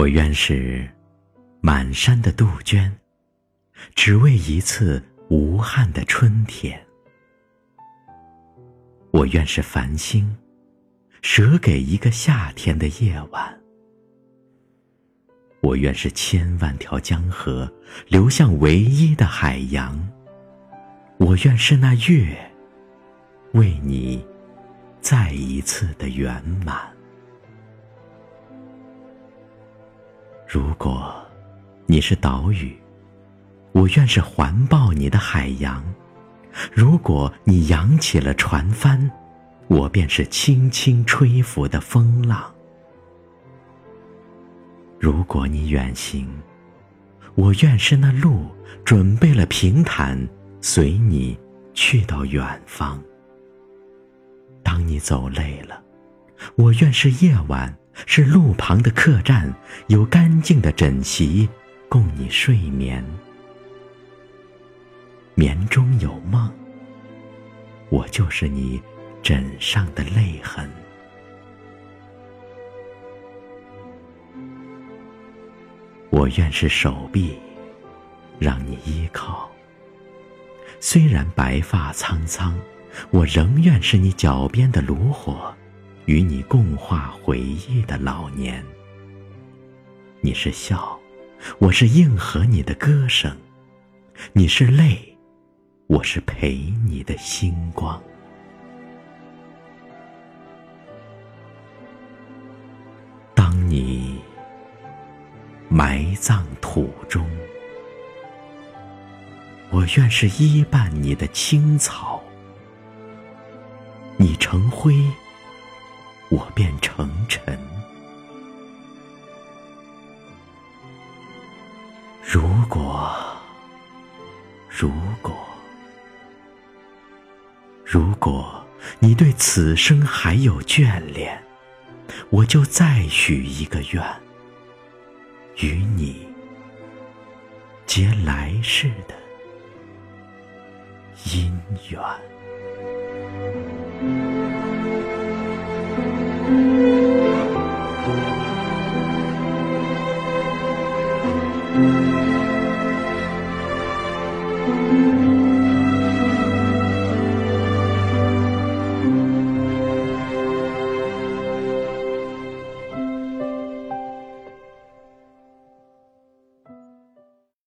我愿是满山的杜鹃，只为一次无憾的春天。我愿是繁星，舍给一个夏天的夜晚。我愿是千万条江河，流向唯一的海洋。我愿是那月，为你再一次的圆满。如果你是岛屿，我愿是环抱你的海洋；如果你扬起了船帆，我便是轻轻吹拂的风浪。如果你远行，我愿是那路准备了平坦，随你去到远方。当你走累了，我愿是夜晚。是路旁的客栈，有干净的枕席供你睡眠。眠中有梦，我就是你枕上的泪痕。我愿是手臂，让你依靠。虽然白发苍苍，我仍愿是你脚边的炉火。与你共话回忆的老年，你是笑，我是应和你的歌声；你是泪，我是陪你的星光。当你埋葬土中，我愿是依伴你的青草；你成灰。我便成尘。如果，如果，如果你对此生还有眷恋，我就再许一个愿，与你结来世的姻缘。